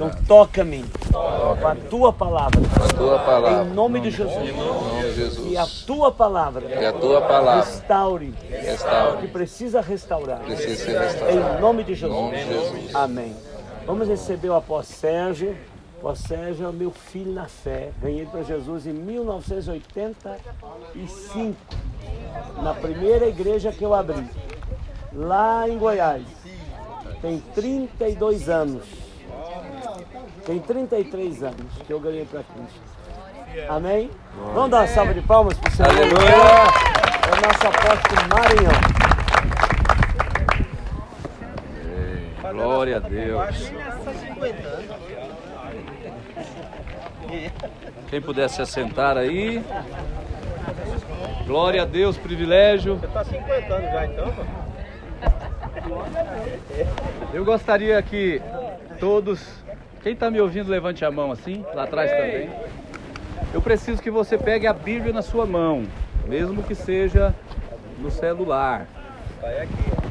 Então toca-me com a tua palavra. Com a tua palavra. Em nome de Jesus. Em nome de Jesus. E a tua palavra E a tua palavra restaure restaure. o que precisa restaurar. Precisa ser restaurada. Em nome de Jesus. Em nome de Jesus. Amém. Vamos receber o apóstolo Sérgio. O Sérgio é o meu filho na fé. Ganhei para Jesus em 1985, na primeira igreja que eu abri, lá em Goiás. Tem 32 anos. Tem 33 anos que eu ganhei para Cristo. Amém? Vamos dar uma salva de palmas para o Senhor. Aleluia. É o nosso apóstolo Maranhão. Glória a Deus. Quem puder se assentar aí. Glória a Deus, privilégio. Tá 50 anos já então? Eu gostaria que todos. Quem está me ouvindo, levante a mão assim, lá atrás também. Eu preciso que você pegue a Bíblia na sua mão, mesmo que seja no celular.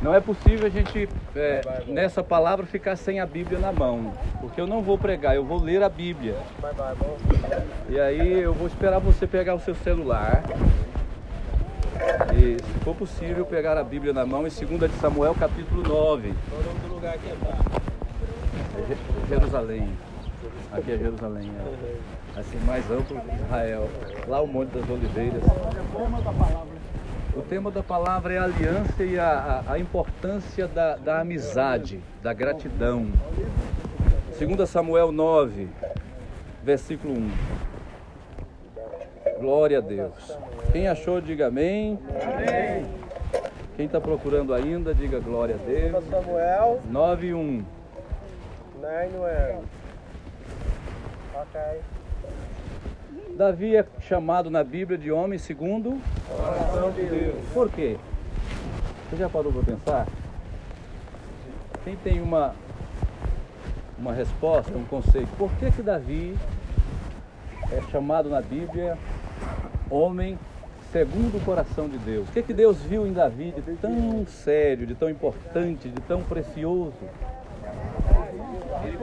Não é possível a gente, é, nessa palavra, ficar sem a Bíblia na mão, porque eu não vou pregar, eu vou ler a Bíblia. E aí eu vou esperar você pegar o seu celular. E, se for possível, pegar a Bíblia na mão em 2 de Samuel, capítulo 9. Jerusalém. Aqui é Jerusalém. É. Assim, mais amplo que Israel. Lá o Monte das Oliveiras. O tema da palavra é a aliança e a, a- a importância da, da amizade, da gratidão. 2 Samuel 9, versículo 1. Glória a Deus. Quem achou, diga amém. Quem está procurando ainda, diga glória a Deus. Samuel, 9 e 1. Nainoel. Ok. Davi é chamado na Bíblia de homem segundo Coração de Deus. Por quê? Você já parou para pensar? Quem tem uma uma resposta, um conceito? Por que que Davi é chamado na Bíblia homem segundo o coração de Deus? O que que Deus viu em Davi de tão sério, de tão importante, de tão precioso?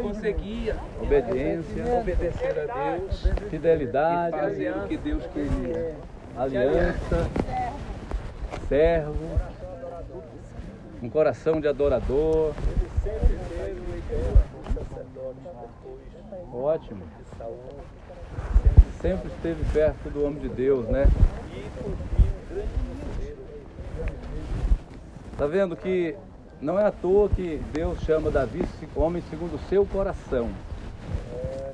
Conseguia Obediência, obedecer a Deus fidelidade, fazer o que Deus queria. aliança, servo, um coração de adorador. Ótimo. Sempre esteve perto do homem de Deus, né? Tá vendo que não é à toa que Deus chama Davi homem segundo o seu coração.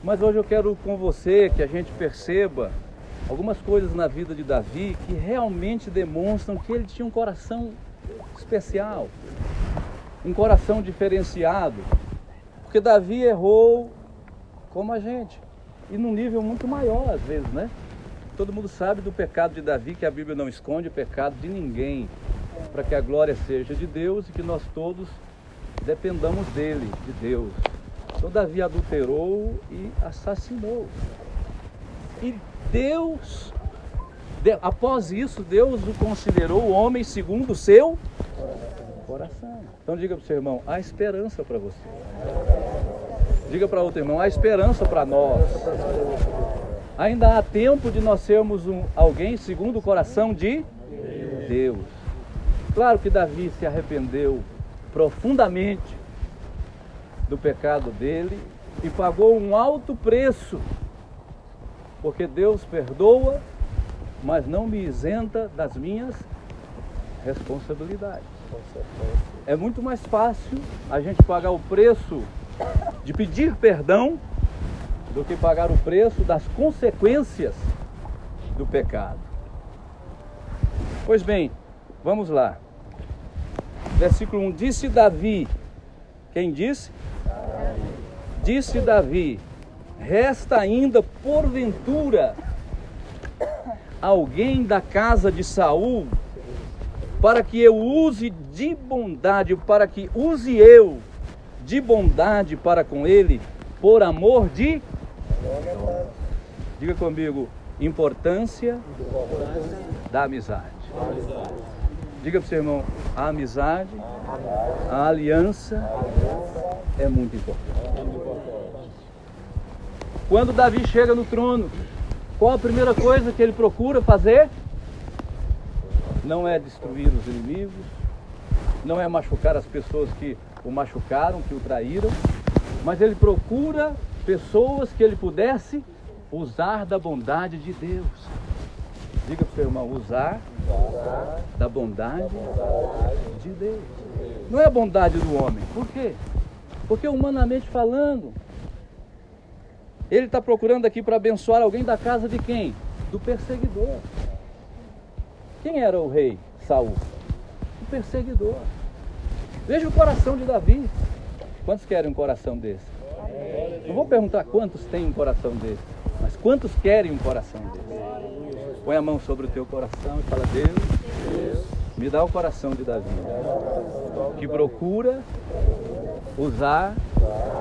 Mas hoje eu quero com você que a gente perceba algumas coisas na vida de Davi que realmente demonstram que ele tinha um coração especial, um coração diferenciado. Porque Davi errou como a gente, e num nível muito maior às vezes, né? Todo mundo sabe do pecado de Davi, que a Bíblia não esconde o pecado de ninguém, para que a glória seja de Deus e que nós todos dependamos dele, de Deus. Então Davi adulterou e assassinou. E Deus, de- após isso, Deus o considerou homem segundo o seu coração. Então diga para o seu irmão, há esperança para você. Diga para outro irmão, há esperança para nós. Ainda há tempo de nós sermos um, alguém segundo o coração de Deus. Claro que Davi se arrependeu profundamente do pecado dele e pagou um alto preço, porque Deus perdoa, mas não me isenta das minhas responsabilidades. É muito mais fácil a gente pagar o preço de pedir perdão do que pagar o preço das consequências do pecado. Pois bem, vamos lá. Versículo 1: Disse Davi, quem disse? Disse Davi: Resta ainda porventura alguém da casa de Saul para que eu use de bondade, para que use eu de bondade para com ele, por amor de. Diga comigo, importância da amizade. Diga para o seu irmão, a amizade, a aliança é muito importante. Quando Davi chega no trono, qual a primeira coisa que ele procura fazer? Não é destruir os inimigos, não é machucar as pessoas que o machucaram, que o traíram, mas ele procura pessoas que ele pudesse usar da bondade de Deus. Diga para o seu irmão, usar da bondade de Deus. Não é a bondade do homem. Por quê? Porque humanamente falando, ele está procurando aqui para abençoar alguém da casa de quem? Do perseguidor. Quem era o rei Saul? O perseguidor. Veja o coração de Davi. Quantos querem um coração desse? Não vou perguntar quantos têm um coração desse, mas quantos querem um coração desse? Põe a mão sobre o teu coração e fala: Deus, me dá o coração de Davi, que procura usar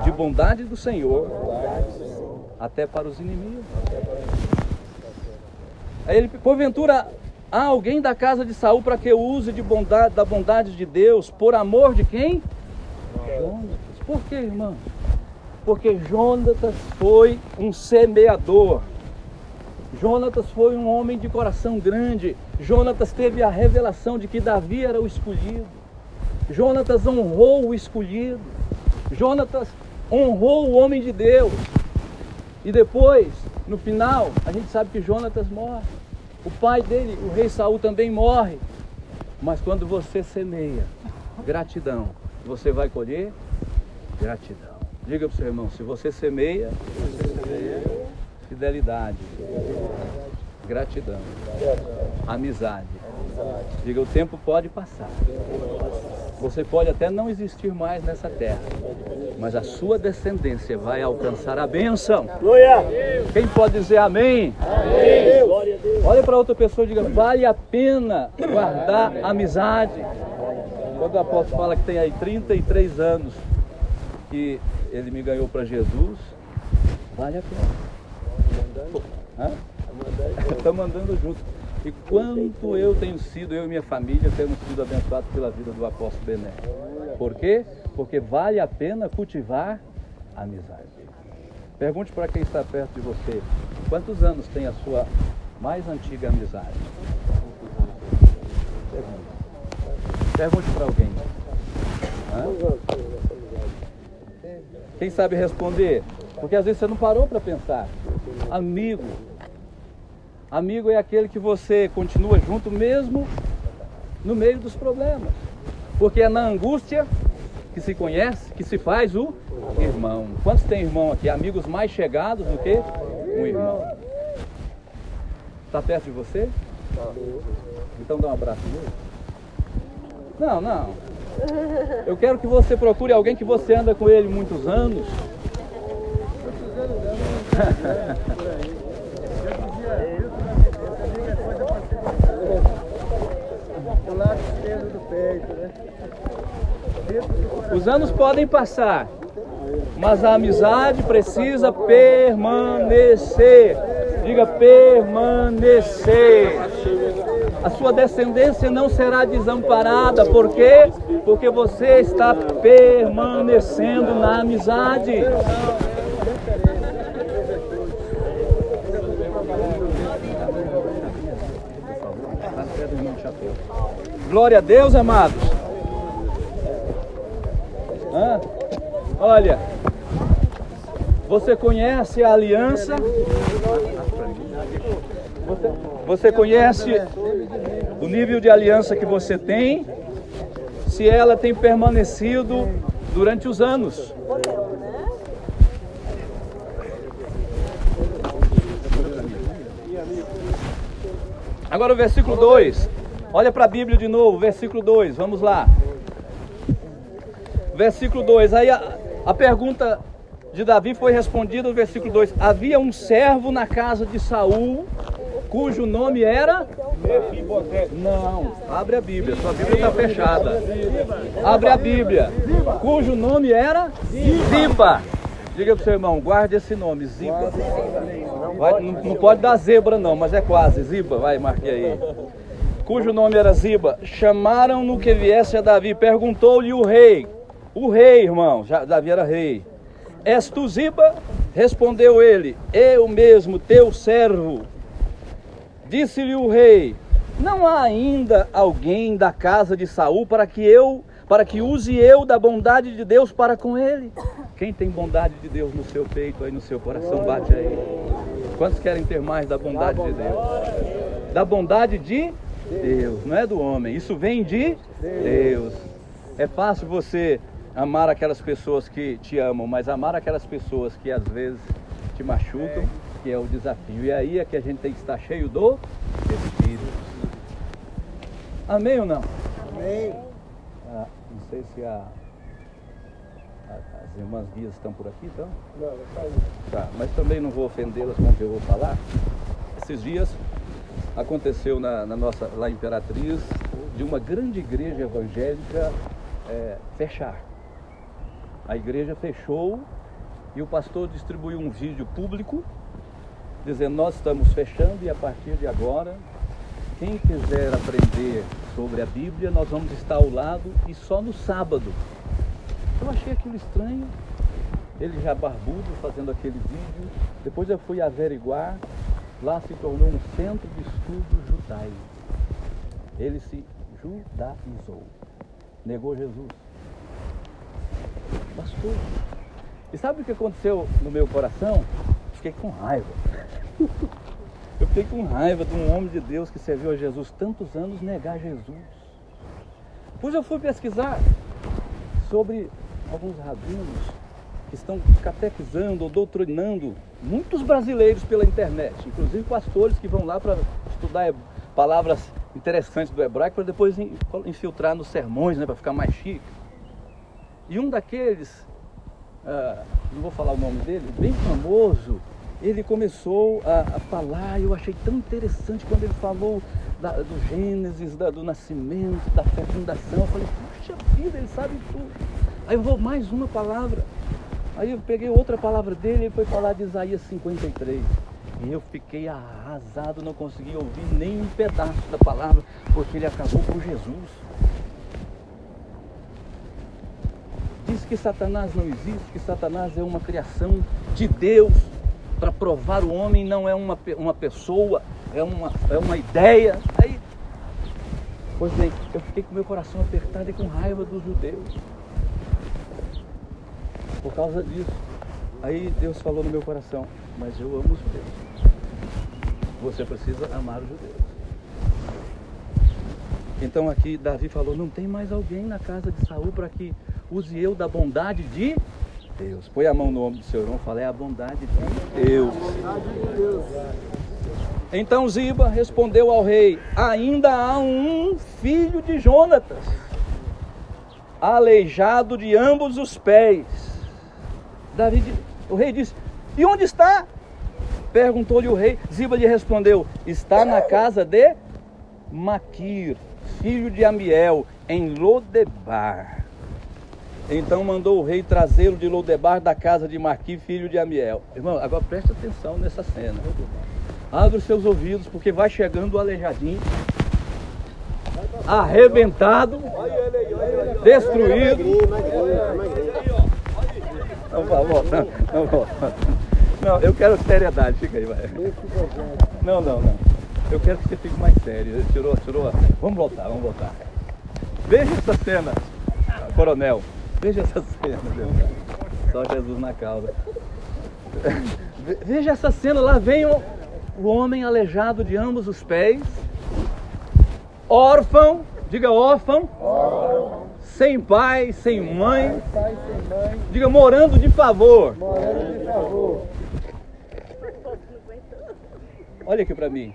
de bondade do Senhor até para os inimigos. Aí ele, porventura, há alguém da casa de Saul para que use de bondade, da bondade de Deus, por amor de quem? Jonatas. Por que, irmão? Porque Jonatas foi um semeador. Jonatas foi um homem de coração grande. Jonatas teve a revelação de que Davi era o escolhido. Jonatas honrou o escolhido. Jonatas honrou o homem de Deus. E depois, no final, a gente sabe que Jonatas morre. O pai dele, o rei Saul, também morre. Mas quando você semeia gratidão, você vai colher gratidão. Diga para o seu irmão, se você semeia, fidelidade, gratidão, amizade. Diga, o tempo pode passar. Você pode até não existir mais nessa terra, mas a sua descendência vai alcançar a bênção. Quem pode dizer amém? Olha para outra pessoa e diga: vale a pena guardar amizade. Quando o apóstolo fala que tem aí 33 anos que ele me ganhou para Jesus, vale a pena. Está mandando junto. E quanto eu tenho sido, eu e minha família, temos sido abençoados pela vida do apóstolo Bené. Por quê? Porque vale a pena cultivar amizade. Pergunte para quem está perto de você, quantos anos tem a sua mais antiga amizade? Pergunte. Pergunte para alguém. Hã? Quem sabe responder? Porque às vezes você não parou para pensar. Amigo, Amigo é aquele que você continua junto mesmo no meio dos problemas. Porque é na angústia que se conhece, que se faz o irmão. Quantos tem irmão aqui? Amigos mais chegados do que um irmão. Está perto de você? Então dá um abraço nele. Não, não. Eu quero que você procure alguém que você anda com ele muitos anos. Os anos podem passar, mas a amizade precisa permanecer. Diga permanecer. A sua descendência não será desamparada, por quê? Porque você está permanecendo na amizade. Glória a Deus, amados. Hã? Olha, você conhece a aliança? Você, você conhece o nível de aliança que você tem? Se ela tem permanecido durante os anos. Agora o versículo 2. Olha para a Bíblia de novo, versículo 2. Vamos lá. Versículo 2. Aí a, a pergunta de Davi foi respondida no versículo 2. Havia um servo na casa de Saul, cujo nome era Não, abre a Bíblia, sua Bíblia está fechada. Abre a Bíblia. Cujo nome era Ziba. Diga para o seu irmão, guarde esse nome, Ziba. Vai, não, não, pode dar zebra não, mas é quase. Ziba, vai, marque aí. Cujo nome era Ziba. Chamaram-no que viesse a Davi. Perguntou-lhe o rei. O rei, irmão, já, Davi era rei. És tu Ziba? Respondeu ele: Eu mesmo, teu servo. Disse-lhe o rei: Não há ainda alguém da casa de Saul para que eu, para que use eu da bondade de Deus para com ele? Quem tem bondade de Deus no seu peito aí no seu coração, bate aí. Quantos querem ter mais da bondade de Deus? Da bondade de Deus, não é do homem. Isso vem de Deus. É fácil você amar aquelas pessoas que te amam, mas amar aquelas pessoas que às vezes te machucam, que é o desafio. E aí é que a gente tem que estar cheio do Espírito. Amém ou não? Amém. Ah, não sei se a, a- as irmãs guias estão por aqui, então. Não, vai sair. Tá, mas também não vou ofendê-las com o que eu vou falar. Esses dias aconteceu na, na nossa, lá Imperatriz, de uma grande igreja evangélica é, fechar. A igreja fechou e o pastor distribuiu um vídeo público dizendo nós estamos fechando e a partir de agora quem quiser aprender sobre a Bíblia nós vamos estar ao lado e só no sábado. Eu achei aquilo estranho, ele já barbudo fazendo aquele vídeo. Depois eu fui averiguar, lá se tornou um centro de estudo judaico. Ele se judaizou, negou Jesus. Pastor, e sabe o que aconteceu no meu coração? Fiquei com raiva. Eu fiquei com raiva de um homem de Deus que serviu a Jesus tantos anos negar Jesus. Depois eu fui pesquisar sobre alguns rabinos estão catequizando ou doutrinando muitos brasileiros pela internet, inclusive pastores que vão lá para estudar palavras interessantes do hebraico para depois in- infiltrar nos sermões, né, para ficar mais chique. E um daqueles, ah, não vou falar o nome dele, bem famoso, ele começou a, a falar, eu achei tão interessante quando ele falou da- do Gênesis, da- do nascimento, da fecundação. Eu falei, puxa vida, ele sabe tudo. Aí eu vou mais uma palavra. Aí eu peguei outra palavra dele, ele foi falar de Isaías 53. E eu fiquei arrasado, não consegui ouvir nem um pedaço da palavra, porque ele acabou com Jesus. Diz que Satanás não existe, que Satanás é uma criação de Deus para provar o homem, não é uma, uma pessoa, é uma, é uma ideia. Aí, pois bem, eu fiquei com meu coração apertado e com raiva dos judeus. Por causa disso. Aí Deus falou no meu coração, mas eu amo os judeus. Você precisa amar os judeus. Então aqui Davi falou, não tem mais alguém na casa de Saul para que use eu da bondade de Deus. Põe a mão no ombro do seu irmão e fala, é a bondade de Deus. Então Ziba respondeu ao rei, ainda há um filho de Jonatas, aleijado de ambos os pés. Davi, o rei disse, e onde está? Perguntou-lhe o rei, Ziba lhe respondeu, está na casa de Maquir, filho de Amiel, em Lodebar. Então mandou o rei trazê-lo de Lodebar da casa de Maquir, filho de Amiel. Irmão, agora preste atenção nessa cena. Abre os seus ouvidos, porque vai chegando o aleijadinho, arrebentado, destruído. Não, por favor, não, não, vou. não, eu quero seriedade, fica aí, vai. Não, não, não. Eu quero que você fique mais sério. Tirou, tirou. a- Vamos voltar, vamos voltar. Veja essa cena, coronel. Veja essa cena, meu. Só Jesus na causa. Ve- Veja essa cena, lá vem o, o homem aleijado de ambos os pés, órfão, diga órfão, sem pai, sem mãe, Pai sem mãe, diga morando de favor. morando de favor. Olha aqui pra mim.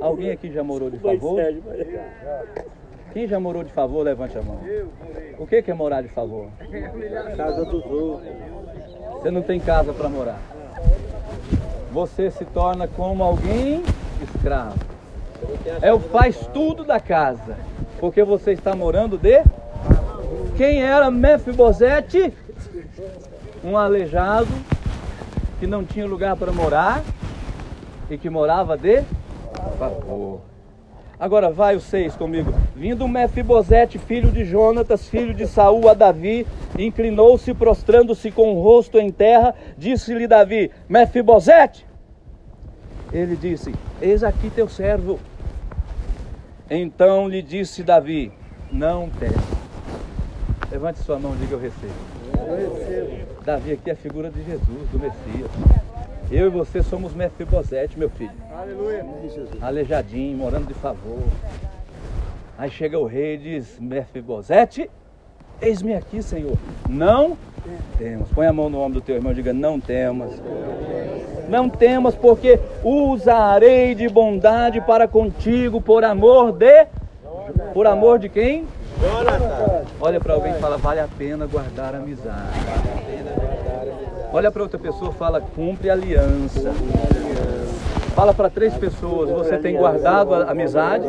Alguém aqui já morou de favor? Quem já morou de favor, levante a mão. O que que é morar de favor? Casa dos outros. Você não tem casa para morar. Você se torna como alguém escravo. É o faz tudo da casa. Porque você está morando de. Quem era Mefibosete? Um aleijado que não tinha lugar para morar e que morava de favor. Agora vai o 6 comigo. Vindo Mefibosete, filho de Jonatas, filho de Saul, a Davi, inclinou-se, prostrando-se com o rosto em terra, disse-lhe Davi: Mefibosete. Ele disse: Eis aqui teu servo. Então lhe disse Davi: Não temas. Levante sua mão e diga: Eu recebo. Davi aqui é a figura de Jesus, do Messias. Eu e você somos Mefibosete, meu filho. Aleluia. Aleijadinho, morando de favor. Aí chega o rei e diz: Mefibosete, eis-me aqui, Senhor. Não temos. Põe a mão no ombro do teu irmão e diga: Não temas. Não temas, porque usarei de bondade para contigo por amor de. Por amor de quem? Olha para alguém e fala: Vale a pena guardar amizade. Olha para outra pessoa e fala: Cumpre aliança. Fala para três pessoas: Você tem guardado a amizade?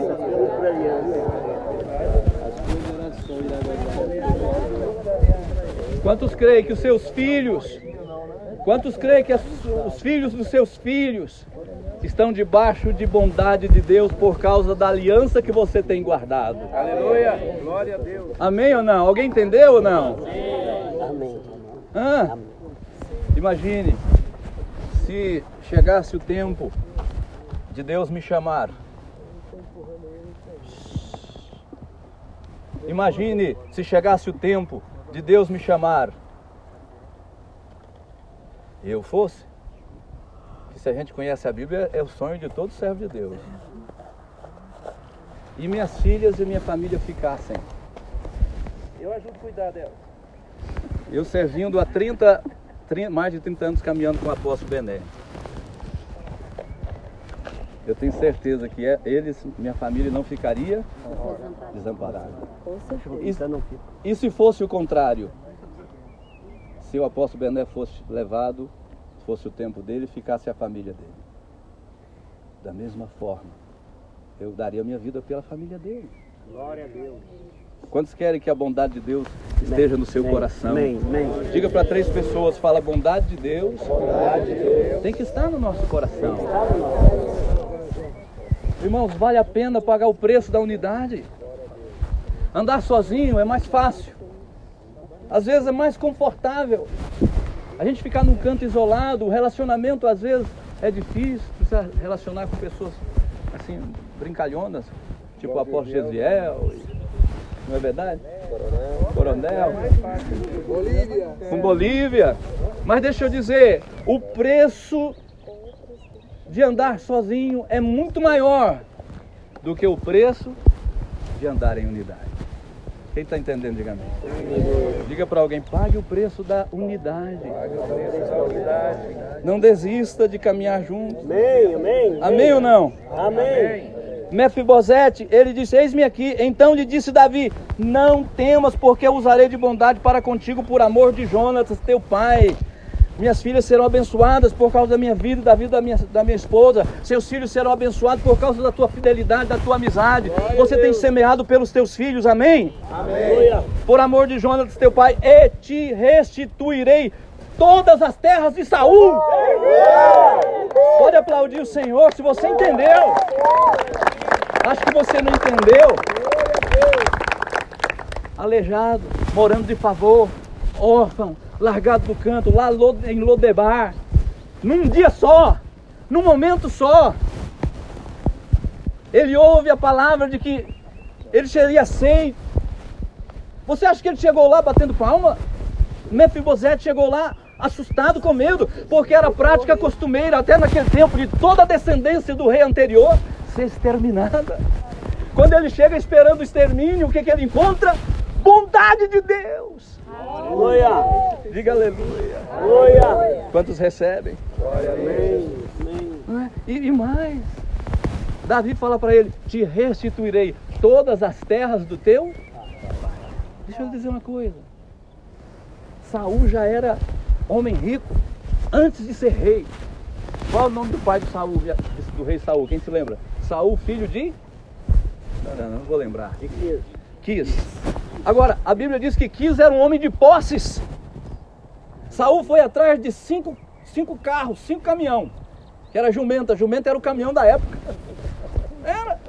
Quantos creem que os seus filhos, quantos creem que as- os filhos dos seus filhos estão debaixo de bondade de Deus por causa da aliança que você tem guardado? Aleluia. Glória a Deus. Amém ou não? Alguém entendeu ou não? Amém. Hã? Imagine se chegasse o tempo de Deus me chamar. Imagine se chegasse o tempo de Deus me chamar. E eu fosse. Que se a gente conhece a Bíblia, é o sonho de todo servo de Deus. E minhas filhas e minha família ficassem. Eu ajudo a cuidar dela. Eu servindo há 30, 30 mais de 30 anos caminhando com o apóstolo Bené. Eu tenho certeza que é- eles, minha família não ficaria desamparada. Fica. E se fosse o contrário? Se o apóstolo Bené fosse levado, fosse o tempo dele, ficasse a família dele. Da mesma forma, eu daria minha vida pela família dele. Glória a Deus. Quantos querem que a bondade de Deus esteja no seu coração? Amém. Amém. Diga para três pessoas, fala a bondade de Deus. Tem que estar no nosso coração. Irmãos, vale a pena pagar o preço da unidade. Andar sozinho é mais fácil. Às vezes é mais confortável. A gente ficar num canto isolado, o relacionamento às vezes é difícil. Precisa relacionar com pessoas assim, brincalhonas, tipo o apóstolo Gesiel. Não é verdade? Coronel. Com Bolívia. Mas deixa eu dizer, o preço de andar sozinho é muito maior do que o preço de andar em unidade. Quem está entendendo, diga amém. Diga para alguém, pague o preço da unidade. Não desista de caminhar juntos. Amém. Amém. Amém ou não? Amém. Mefibosete, ele disse: Eis-me aqui. Então lhe disse Davi: Não temas, porque eu usarei de bondade para contigo por amor de Jonatas, teu pai. Minhas filhas serão abençoadas por causa da minha vida e da vida da minha, da minha esposa. Seus filhos serão abençoados por causa da tua fidelidade, da tua amizade. Você tem semeado pelos teus filhos, amém? Aleluia. Por amor de Jonatas, teu pai, e te restituirei todas as terras de Saul. Pode aplaudir o Senhor se você entendeu. Acho que você não entendeu. Aleijado, morando de favor, órfão, largado no canto, lá em Lodebar, num dia só, num momento só. Ele ouve a palavra de que ele seria aceito. Você acha que ele chegou lá batendo palma? Mefibosete chegou lá assustado com medo, porque era prática costumeira até naquele tempo de toda a descendência do rei anterior ser exterminada. Quando ele chega esperando o extermínio, o que, que ele encontra? Bondade de Deus. Aleluia. Diga aleluia. Aleluia. Quantos recebem? Amém. E, e mais, Davi fala para ele: Te restituirei todas as terras do teu. Deixa eu lhe dizer uma coisa. Saul já era homem rico antes de ser rei. Qual é o nome do pai de Saul, do rei Saul? Quem se lembra? Saul, filho de. Não, não, não vou lembrar. Que- Quis. Agora, a Bíblia diz que Quis era um homem de posses. Saul foi atrás de cinco, cinco carros, cinco caminhão, que era jumenta. Jumenta era o caminhão da época. Era.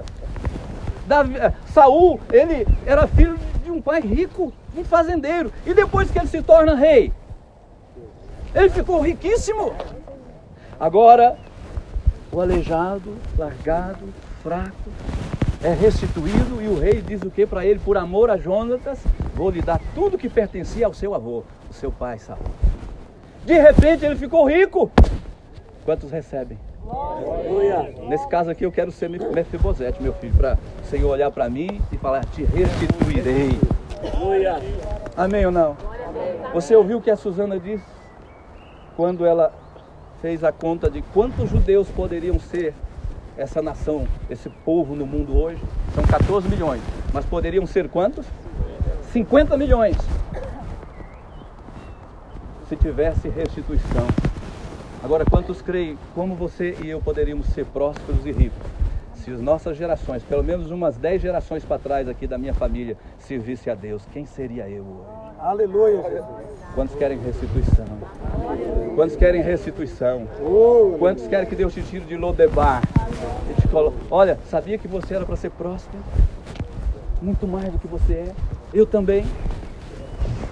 Davi, eh, Saul, ele era filho de um pai rico, um fazendeiro. E depois que ele se torna rei, ele ficou riquíssimo. Agora, o aleijado, largado, fraco, é restituído e o rei diz o que para ele? Por amor a Jonatas, vou lhe dar tudo que pertencia ao seu avô, o seu pai Saul. De repente ele ficou rico. Quantos recebem? Nesse caso aqui eu quero ser Mefibosete, meu filho, para o Senhor olhar para mim e falar: Te restituirei. Amém ou não? Você ouviu o que a Suzana disse? Quando ela fez a conta de quantos judeus poderiam ser essa nação, esse povo no mundo hoje? São 14 milhões. Mas poderiam ser quantos? 50 milhões. Se tivesse restituição. Agora, quantos creem como você e eu poderíamos ser prósperos e ricos? Se as nossas gerações, pelo menos umas 10 gerações para trás aqui da minha família, servisse a Deus, quem seria eu hoje? Aleluia, Jesus. Quantos querem restituição? Quantos querem restituição? Quantos querem que Deus te tire de Lodebar? Olha, sabia que você era para ser próspero? Muito mais do que você é. Eu também.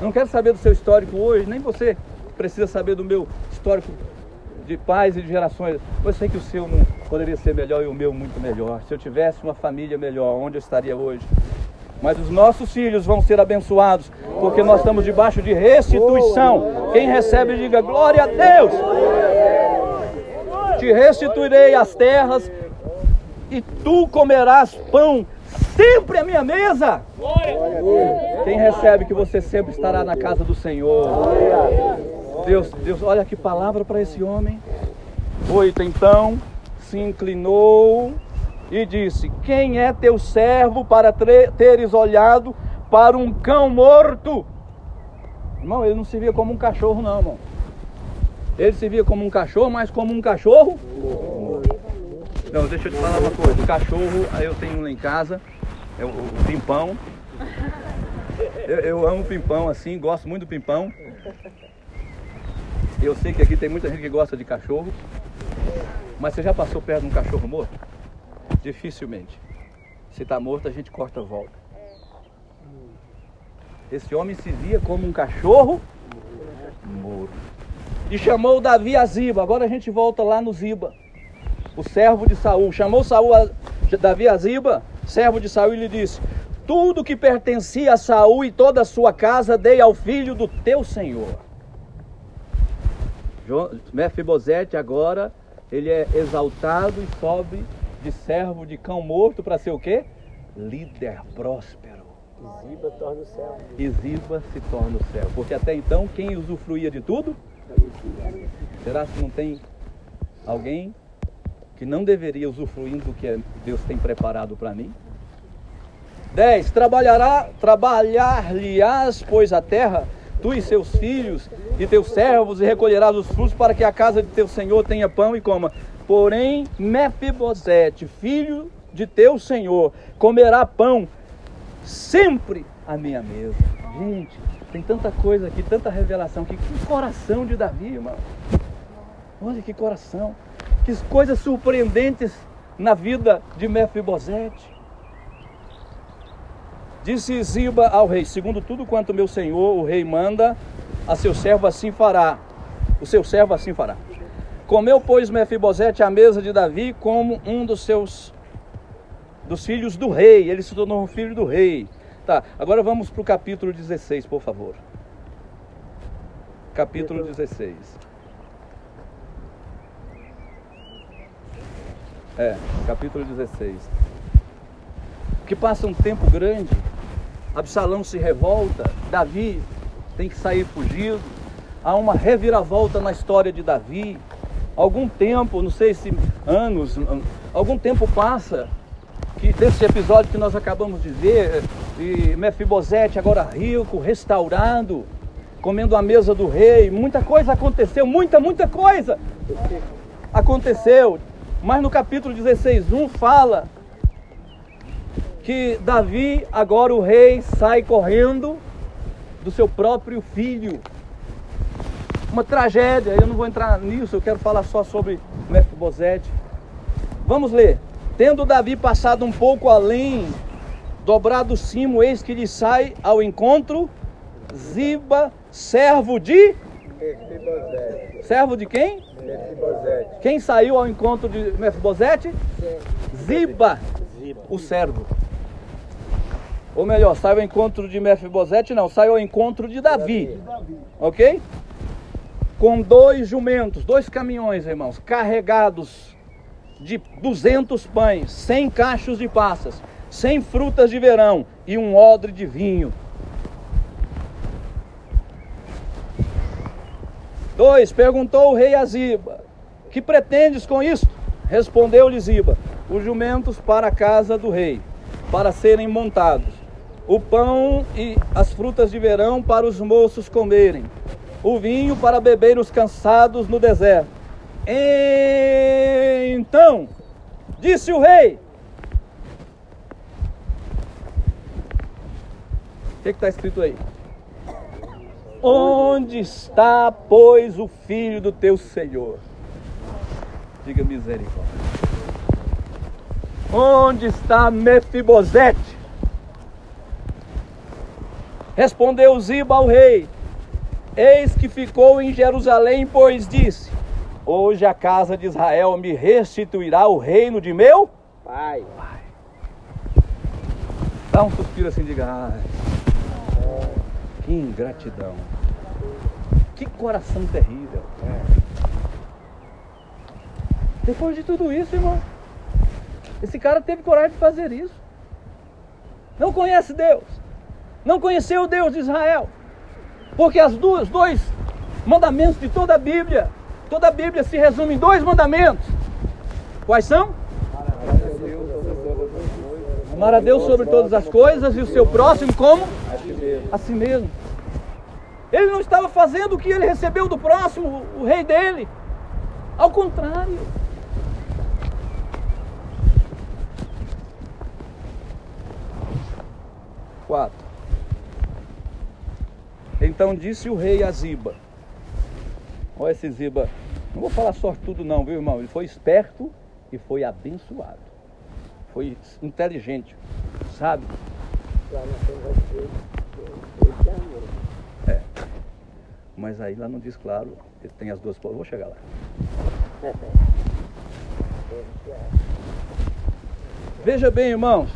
Não quero saber do seu histórico hoje, nem você precisa saber do meu histórico de pais e de gerações. Eu sei que o seu não poderia ser melhor e o meu muito melhor. Se eu tivesse uma família melhor, onde eu estaria hoje? Mas os nossos filhos vão ser abençoados, porque nós estamos debaixo de restituição. Quem recebe, diga glória a Deus. Te restituirei as terras e tu comerás pão sempre à minha mesa. Quem recebe que você sempre estará na casa do Senhor. Deus, Deus, olha que palavra para esse homem. Oito então se inclinou e disse: Quem é teu servo para teres olhado para um cão morto? Irmão, ele não se via como um cachorro, não, irmão. Ele se via como um cachorro, mas como um cachorro. Não, deixa eu te falar uma coisa. O cachorro, eu tenho um lá em casa, é o, o pimpão. Eu, eu amo pimpão assim, gosto muito do pimpão. Eu sei que aqui tem muita gente que gosta de cachorro. Mas você já passou perto de um cachorro morto? Dificilmente. Se está morto, a gente corta a volta. Esse homem se via como um cachorro morto. E chamou Davi a Ziba. Agora a gente volta lá no Ziba. O servo de Saul. Chamou Saul a, Davi a Ziba, servo de Saul, e lhe disse: Tudo que pertencia a Saul e toda a sua casa dei ao filho do teu senhor. Mefibosete agora ele é exaltado e sobe de servo de cão morto para ser o quê? Líder próspero. Ziba torna o céu. E Ziba se torna o céu. Porque até então, quem usufruía de tudo? Será que não tem alguém que não deveria usufruir do que Deus tem preparado para mim? 10. Trabalhará, trabalhar-lhe-ás, pois a terra tu e seus filhos e teus servos, e recolherás os frutos para que a casa de teu senhor tenha pão e coma. Porém, Mefibosete, filho de teu senhor, comerá pão sempre à minha mesa. Gente, tem tanta coisa aqui, tanta revelação aqui. Que coração de Davi, irmão. Olha que coração. Coisas surpreendentes na vida de Mefibosete. Disse Ziba ao rei: Segundo tudo quanto meu senhor, o rei, manda, a seu servo assim fará. O seu servo assim fará. Comeu, pois, Mefibosete à mesa de Davi como um dos seus dos filhos do rei. Ele se tornou um filho do rei. Tá, agora vamos para o capítulo 16, por favor. Capítulo 16. É, capítulo 16. Que passa um tempo grande Absalão se revolta, Davi tem que sair fugido. Há uma reviravolta na história de Davi. Algum tempo, não sei se anos, algum tempo passa que desse episódio que nós acabamos de ver, de Mefibosete agora rico, restaurado, comendo a mesa do rei, muita coisa aconteceu, muita, muita coisa aconteceu. Mas no capítulo 16, 1 fala que Davi, agora o rei, sai correndo do seu próprio filho. Uma tragédia, eu não vou entrar nisso, eu quero falar só sobre Mefibosete. Vamos ler. Tendo Davi passado um pouco além dobrado o cimo, eis que lhe sai ao encontro Ziba, servo de. Servo de quem? Quem saiu ao encontro de Mefibosete? Ziba, o servo. Ou melhor, saiu ao encontro de Mefibosete, não, saiu ao encontro de Davi. Ok? Com dois jumentos, dois caminhões, irmãos, carregados de 200 pães, 100 cachos de passas, 100 frutas de verão e um odre de vinho. 2. Perguntou o rei a Ziba: Que pretendes com isto? Respondeu-lhe Ziba: Os jumentos para a casa do rei, para serem montados, o pão e as frutas de verão para os moços comerem, o vinho para beber os cansados no deserto. Então, disse o rei: O que está escrito aí? Onde está, pois, o filho do teu Senhor? Diga misericórdia. Onde está Mefibosete? Respondeu Ziba ao rei: Eis que ficou em Jerusalém, pois disse: Hoje a casa de Israel me restituirá o reino de meu Pai. pai. Dá um suspiro assim, diga: Ai, que ingratidão. Que coração terrível. Depois de tudo isso, irmão, esse cara teve coragem de fazer isso. Não conhece Deus. Não conheceu o Deus de Israel. Porque as duas, dois mandamentos de toda a Bíblia, toda a Bíblia se resume em dois mandamentos. Quais são? Amar a Deus sobre todas as coisas e o seu próximo como? A si mesmo. Ele não estava fazendo o que ele recebeu do próximo, o rei dele. Ao contrário. Quatro. Então disse o rei a Ziba. Olha esse Ziba. Não vou falar sortudo não, viu irmão? Ele foi esperto e foi abençoado. Foi inteligente, sabe? Lá na frente vai ser. Ele que amou. É. Mas aí lá não diz claro, tem as duas. Vou chegar lá. Veja bem, irmãos.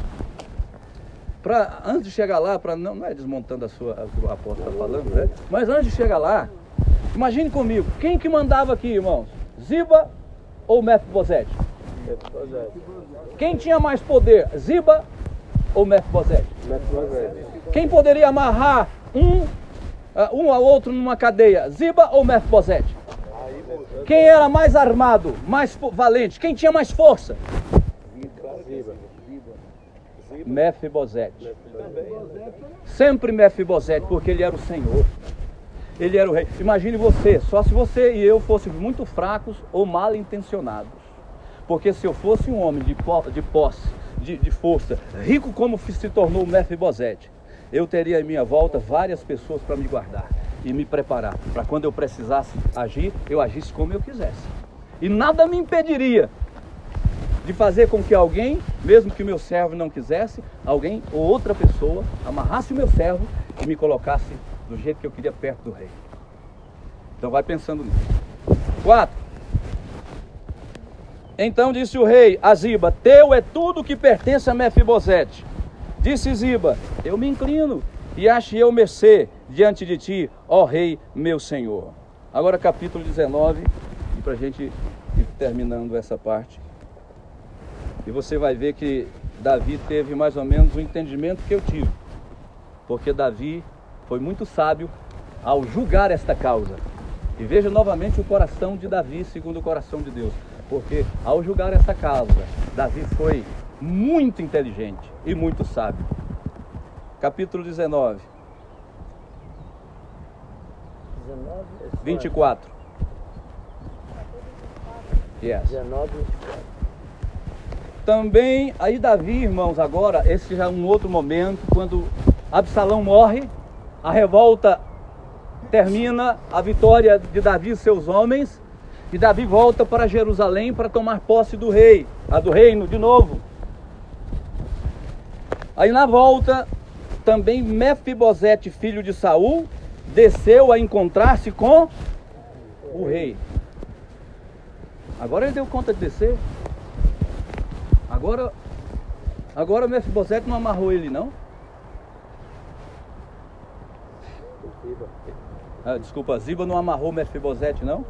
Pra, antes de chegar lá, pra, não, não é desmontando a sua a, o apóstolo está falando, né? Mas antes de chegar lá, imagine comigo, quem que mandava aqui, irmãos? Ziba ou Mefibosete? Quem tinha mais poder, Ziba ou Mefibosete? Quem poderia amarrar um, ah, um ao outro numa cadeia, Ziba ou Mefibosete? Quem era mais armado, mais valente? Quem tinha mais força? Mefibosete. Sempre Mefibosete, porque ele era o Senhor. Ele era o rei. Imagine você, só se você e eu fossemos muito fracos ou mal intencionados. Porque se eu fosse um homem de posse, de, de força, rico como se tornou Mefibosete, eu teria em minha volta várias pessoas para me guardar e me preparar para quando eu precisasse agir, eu agisse como eu quisesse. E nada me impediria de fazer com que alguém, mesmo que o meu servo não quisesse, alguém ou outra pessoa amarrasse o meu servo e me colocasse do jeito que eu queria perto do rei. Então vai pensando nisso. 4. Então disse o rei a Ziba: Teu é tudo que pertence a Mefibosete. Disse Ziba: Eu me inclino e ache eu mercê diante de ti, ó rei, meu senhor. Agora capítulo 19, e para a gente ir terminando essa parte. E você vai ver que Davi teve mais ou menos o entendimento que eu tive. Porque Davi foi muito sábio ao julgar esta causa. E veja novamente o coração de Davi segundo o coração de Deus. Porque ao julgar essa causa, Davi foi muito inteligente e muito sábio. Capítulo 19, 19, 24. Yes. 19, 24. Também, aí Davi, irmãos, agora, esse já é um outro momento, quando Absalão morre, a revolta termina, a vitória de Davi e seus homens, e Davi volta para Jerusalém para tomar posse do rei, a do reino de novo. Aí na volta, também Mefibosete, filho de Saul, desceu a encontrar-se com o rei. Agora ele deu conta de descer. Agora, agora Mefibosete não amarrou ele não? Ah, desculpa, Ziba não amarrou Mefibosete não?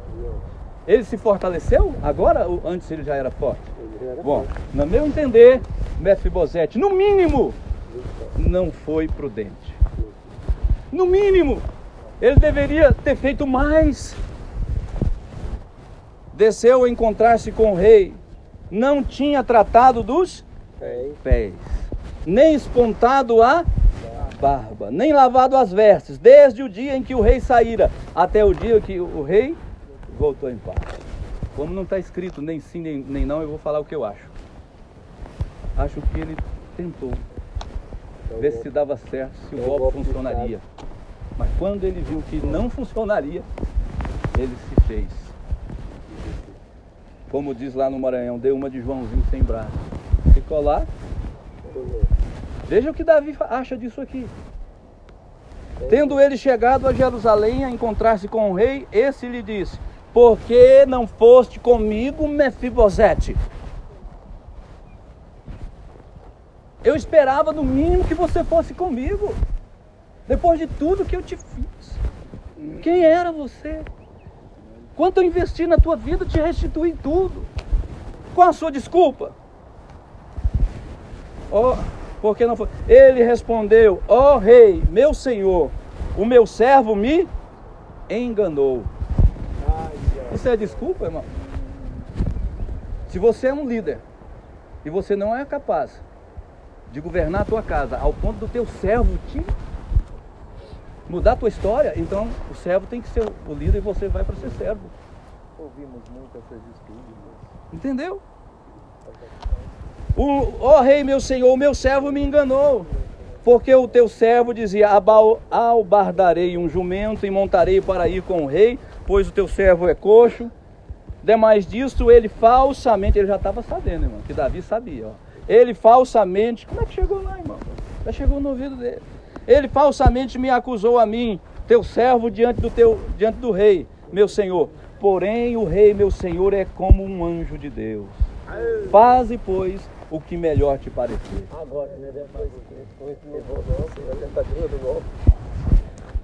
Ele se fortaleceu agora ou antes ele já era forte? Bom, no meu entender, Mefibosete, no mínimo, não foi prudente. No mínimo, ele deveria ter feito mais. Desceu a encontrar-se com o rei. Não tinha tratado dos pés, nem espontado a barba, nem lavado as vestes, desde o dia em que o rei saíra até o dia que o rei voltou em paz. Como não está escrito nem sim nem, nem não, eu vou falar o que eu acho. Acho que ele tentou ver se dava certo, se o golpe funcionaria. Mas quando ele viu que não funcionaria, ele se fez. Como diz lá no Maranhão, deu uma de Joãozinho sem braço. Ficou lá. Veja o que Davi acha disso aqui. Tendo ele chegado a Jerusalém a encontrar-se com o rei, esse lhe disse: Por que não foste comigo, Mefibosete? Eu esperava no mínimo que você fosse comigo. Depois de tudo que eu te fiz. Quem era você? Quanto eu investi na tua vida, te restituí tudo. Qual a sua desculpa? Oh, por que não foi? Ele respondeu: Ó oh, rei, meu senhor, o meu servo me enganou. Isso é desculpa, irmão? Se você é um líder e você não é capaz de governar a tua casa ao ponto do teu servo te mudar a tua história, então o servo tem que ser o líder e você vai para ser servo. Ouvimos muito essas estudos. Entendeu? O ó rei, meu senhor, o meu servo me enganou. Porque o teu servo dizia: Albardarei um jumento e montarei para ir com o rei, pois o teu servo é coxo. Demais disso, ele falsamente, ele já estava sabendo, irmão, que Davi sabia, ó ele falsamente, como é que chegou lá, irmão? Já chegou no ouvido dele. Ele falsamente me acusou a mim, teu servo diante do teu diante do rei, meu senhor. Porém, o rei, meu senhor, é como um anjo de Deus. Faze, pois, o que melhor te parecer. Agora, né?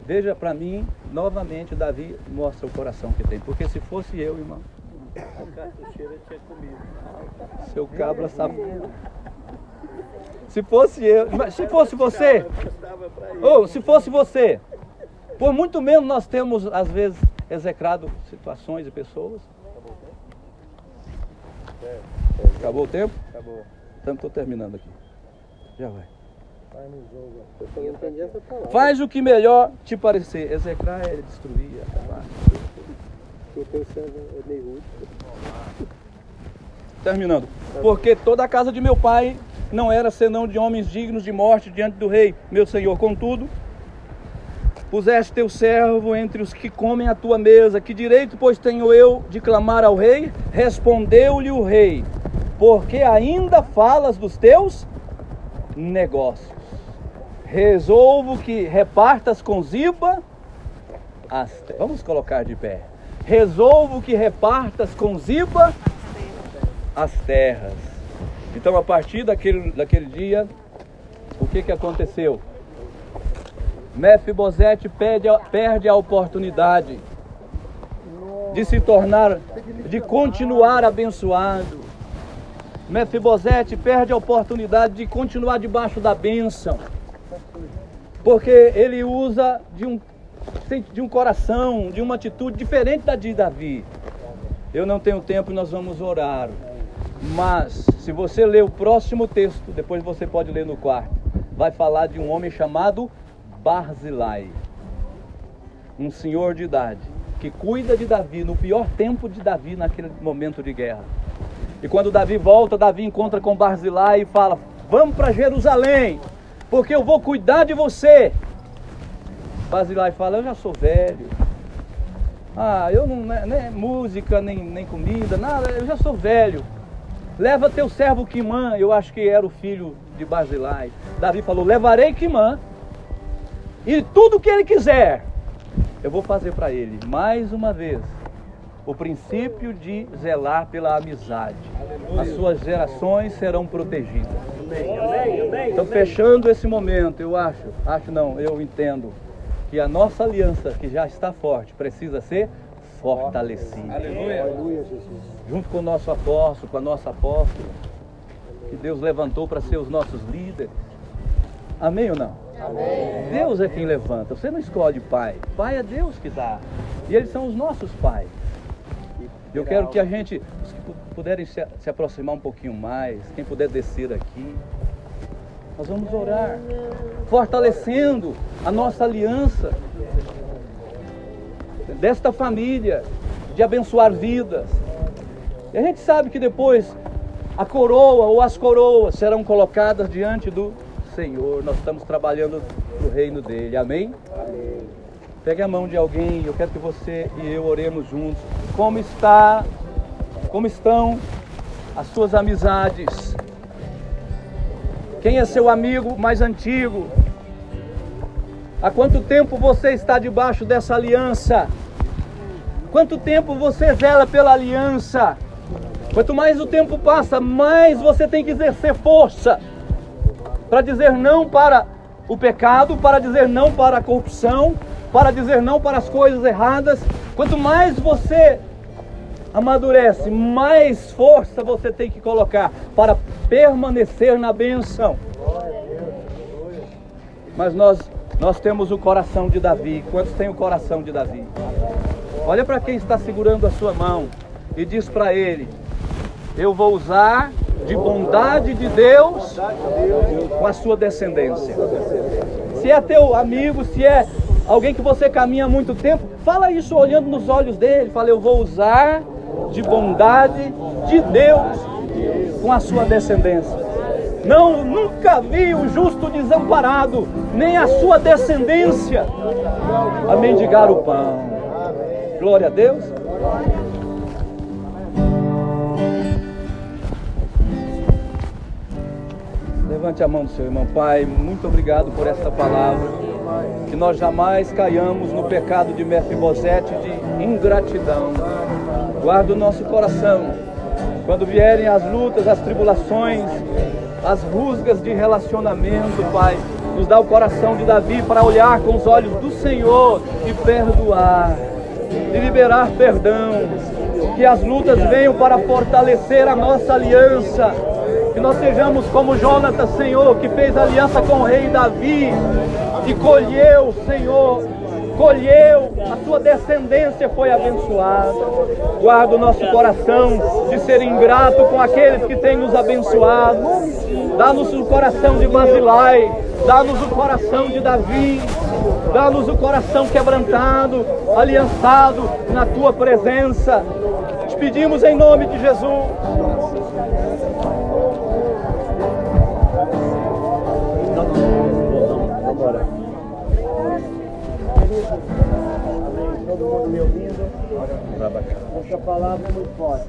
Veja para mim, novamente, Davi mostra o coração que tem. Porque se fosse eu, irmão, seu cabra safado. Se fosse eu, se fosse você, ou se fosse você, por muito menos nós temos às vezes execrado situações e pessoas. Acabou o tempo? Acabou. Então estou terminando aqui. Já vai. Faz o que melhor te parecer. Execrar é destruir, acabar. Teu servo é meio. Terminando. Porque toda a casa de meu pai não era senão de homens dignos de morte diante do rei, meu senhor. Contudo, puseste teu servo entre os que comem a tua mesa. Que direito, pois, tenho eu de clamar ao rei? Respondeu-lhe o rei: Porque ainda falas dos teus negócios. Resolvo que repartas com Ziba as terras. Vamos colocar de pé. Resolvo que repartas com Ziba as terras. Então, a partir daquele, daquele dia, o que, que aconteceu? Mefibosete perde, perde a oportunidade de se tornar, de continuar abençoado. Mefibosete perde a oportunidade de continuar debaixo da bênção, porque ele usa de um, de um coração, de uma atitude diferente da de Davi. Eu não tenho tempo, nós vamos orar. Mas, se você ler o próximo texto, depois você pode ler no quarto, vai falar de um homem chamado Barzilai, um senhor de idade, que cuida de Davi no pior tempo de Davi naquele momento de guerra. E quando Davi volta, Davi encontra com Barzilai e fala: Vamos para Jerusalém, porque eu vou cuidar de você. Barzilai fala: Eu já sou velho. Ah, eu não. Nem música, nem, nem comida, nada, eu já sou velho. Leva teu servo Quimã, eu acho que era o filho de Barzilai. Davi falou: Levarei Quimã, e tudo que ele quiser, eu vou fazer para ele. Mais uma vez, o princípio de zelar pela amizade. As suas gerações serão protegidas. Então, fechando esse momento, eu acho, acho não, eu entendo que a nossa aliança, que já está forte, precisa ser fortalecida. Aleluia. Junto com o nosso apóstolo, com a nossa apóstola, que Deus levantou para ser os nossos líderes. Amém ou não? Amém. Deus é quem levanta. Você não escolhe pai. Pai é Deus que dá. E eles são os nossos pais. Eu quero que a gente, os que puderem se, se aproximar um pouquinho mais, quem puder descer aqui, nós vamos orar, fortalecendo a nossa aliança desta família, de abençoar vidas. E a gente sabe que depois a coroa ou as coroas serão colocadas diante do Senhor. Nós estamos trabalhando no reino dele. Amém? Amém. Pegue a mão de alguém, eu quero que você e eu oremos juntos. Como está? Como estão as suas amizades? Quem é seu amigo mais antigo? Há quanto tempo você está debaixo dessa aliança? Quanto tempo você zela pela aliança? Quanto mais o tempo passa, mais você tem que exercer força para dizer não para o pecado, para dizer não para a corrupção, para dizer não para as coisas erradas. Quanto mais você amadurece, mais força você tem que colocar para permanecer na benção. Mas nós nós temos o coração de Davi. Quantos têm o coração de Davi? Olha para quem está segurando a sua mão e diz para ele: Eu vou usar de bondade de Deus com a sua descendência. Se é teu amigo, se é alguém que você caminha há muito tempo, fala isso olhando nos olhos dele. Fala, eu vou usar de bondade de Deus com a sua descendência. Não, nunca vi o justo desamparado, nem a sua descendência a mendigar o pão. Glória a Deus. Levante a mão do seu irmão, Pai. Muito obrigado por esta palavra. Que nós jamais caiamos no pecado de Mefibosete de ingratidão. Guarda o nosso coração. Quando vierem as lutas, as tribulações, as rusgas de relacionamento, Pai, nos dá o coração de Davi para olhar com os olhos do Senhor e perdoar, e liberar perdão. Que as lutas venham para fortalecer a nossa aliança que nós sejamos como Jonatas, Senhor, que fez aliança com o rei Davi e colheu, Senhor, colheu, a sua descendência foi abençoada. Guarda o nosso coração de ser ingrato com aqueles que têm nos abençoado. Dá-nos o coração de Basilai, dá-nos o coração de Davi, dá-nos o coração quebrantado, aliançado na tua presença. Te pedimos em nome de Jesus. Todo me ouvindo? Essa palavra é muito forte.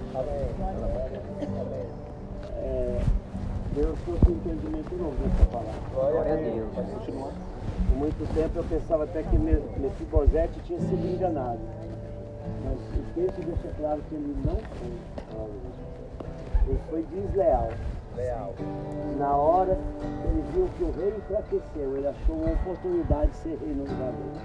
Deus trouxe um entendimento novo nessa palavra. Glória a Deus. Por muito tempo eu pensava até que Mefibosete tinha sido enganado. Mas o texto deixa claro que ele não foi. Ele foi desleal. Leal. Na hora, ele viu que o rei enfraqueceu, ele achou uma oportunidade de ser rei no lugar dele.